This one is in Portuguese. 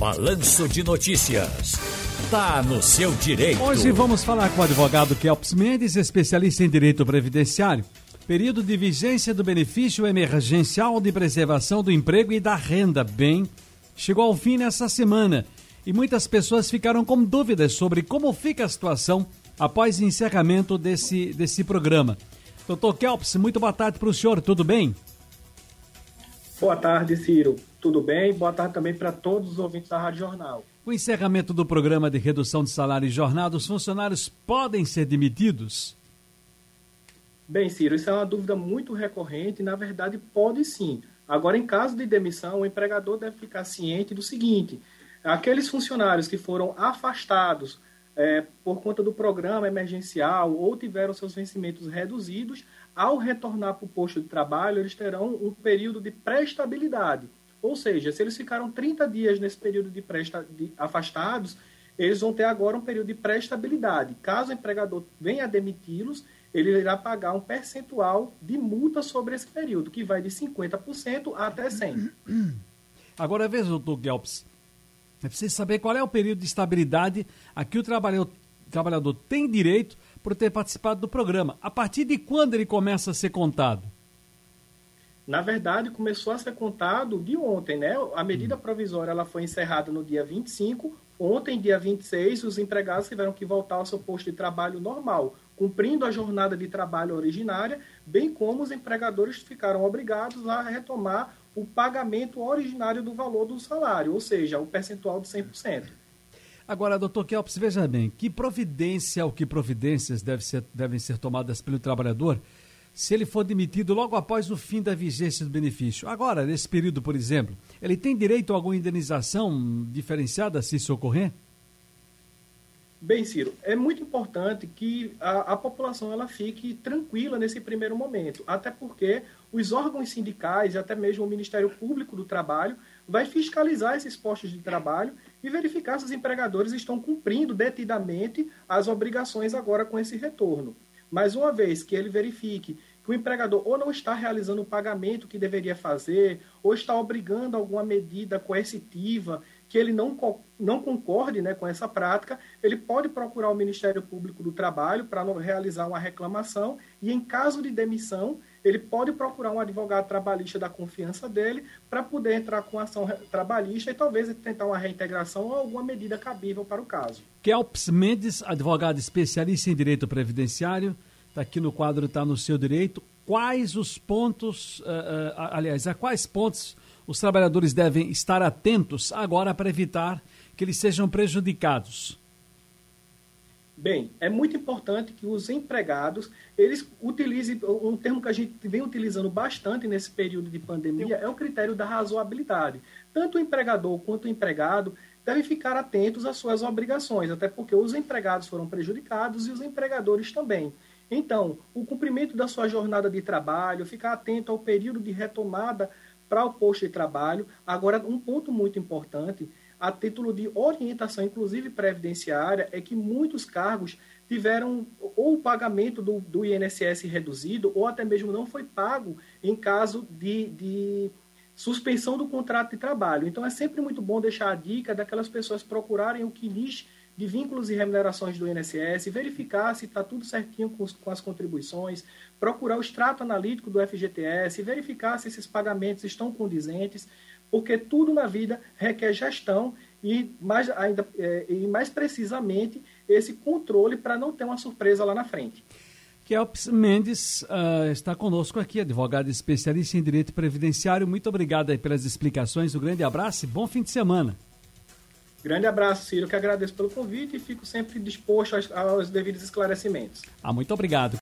Balanço de Notícias. Tá no seu direito. Hoje vamos falar com o advogado Kelps Mendes, especialista em direito previdenciário. Período de vigência do benefício emergencial de preservação do emprego e da renda. Bem, chegou ao fim nessa semana e muitas pessoas ficaram com dúvidas sobre como fica a situação após o encerramento desse, desse programa. Doutor Kelps, muito boa tarde para o senhor, tudo bem? Boa tarde, Ciro. Tudo bem? Boa tarde também para todos os ouvintes da Rádio Jornal. Com o encerramento do programa de redução de salário e jornada, os funcionários podem ser demitidos? Bem, Ciro, isso é uma dúvida muito recorrente e, na verdade, pode sim. Agora, em caso de demissão, o empregador deve ficar ciente do seguinte: aqueles funcionários que foram afastados é, por conta do programa emergencial ou tiveram seus vencimentos reduzidos, ao retornar para o posto de trabalho, eles terão um período de pré-estabilidade. Ou seja, se eles ficaram 30 dias nesse período de, pré de afastados, eles vão ter agora um período de pré-estabilidade. Caso o empregador venha a demiti-los, ele irá pagar um percentual de multa sobre esse período, que vai de 50% até 100%. Agora veja, doutor Gelps, é preciso saber qual é o período de estabilidade a que o trabalhador, trabalhador tem direito por ter participado do programa. A partir de quando ele começa a ser contado? Na verdade, começou a ser contado de ontem, né? A medida provisória ela foi encerrada no dia 25. Ontem, dia 26, os empregados tiveram que voltar ao seu posto de trabalho normal, cumprindo a jornada de trabalho originária, bem como os empregadores ficaram obrigados a retomar o pagamento originário do valor do salário, ou seja, o percentual de 100%. Agora, doutor Kelps, veja bem, que providência ou que providências deve ser, devem ser tomadas pelo trabalhador se ele for demitido logo após o fim da vigência do benefício? Agora, nesse período, por exemplo, ele tem direito a alguma indenização diferenciada se isso ocorrer? Bem, Ciro, é muito importante que a, a, população ela fique tranquila nesse primeiro momento, até porque os órgãos sindicais e até mesmo o Ministério Público do Trabalho vai fiscalizar esses postos de trabalho e verificar se os empregadores estão cumprindo detidamente as obrigações agora com esse retorno. Mas uma vez que ele verifique que o empregador ou não está realizando o pagamento que deveria fazer, ou está obrigando alguma medida coercitiva que ele não, não concorde né, com essa prática, ele pode procurar o Ministério Público do Trabalho para realizar uma reclamação e, em caso de demissão, ele pode procurar um advogado trabalhista da confiança dele para poder entrar com ação trabalhista e talvez tentar uma reintegração ou alguma medida cabível para o caso. Kelps Mendes, advogado especialista em direito previdenciário, está aqui no quadro, está no seu direito. Quais os pontos, uh, uh, aliás, a quais pontos os trabalhadores devem estar atentos agora para evitar que eles sejam prejudicados? Bem, é muito importante que os empregados eles utilizem um termo que a gente vem utilizando bastante nesse período de pandemia é o critério da razoabilidade. Tanto o empregador quanto o empregado devem ficar atentos às suas obrigações, até porque os empregados foram prejudicados e os empregadores também. Então, o cumprimento da sua jornada de trabalho, ficar atento ao período de retomada para o posto de trabalho. Agora, um ponto muito importante, a título de orientação, inclusive previdenciária, é que muitos cargos tiveram ou o pagamento do, do INSS reduzido, ou até mesmo não foi pago em caso de, de suspensão do contrato de trabalho. Então, é sempre muito bom deixar a dica daquelas pessoas procurarem o que lhes de vínculos e remunerações do INSS, verificar se está tudo certinho com, com, as contribuições, procurar o extrato analítico do FGTS, verificar se esses pagamentos estão condizentes, porque tudo na vida requer gestão e mais, ainda, é, e mais precisamente esse controle para não ter uma surpresa lá na frente. Kelps Mendes uh, está conosco aqui, advogado especialista em direito previdenciário. Muito obrigado pelas explicações. Um grande abraço e bom fim de semana. Grande abraço, Ciro, que agradeço pelo convite e fico sempre disposto aos, aos devidos esclarecimentos. Ah, muito obrigado.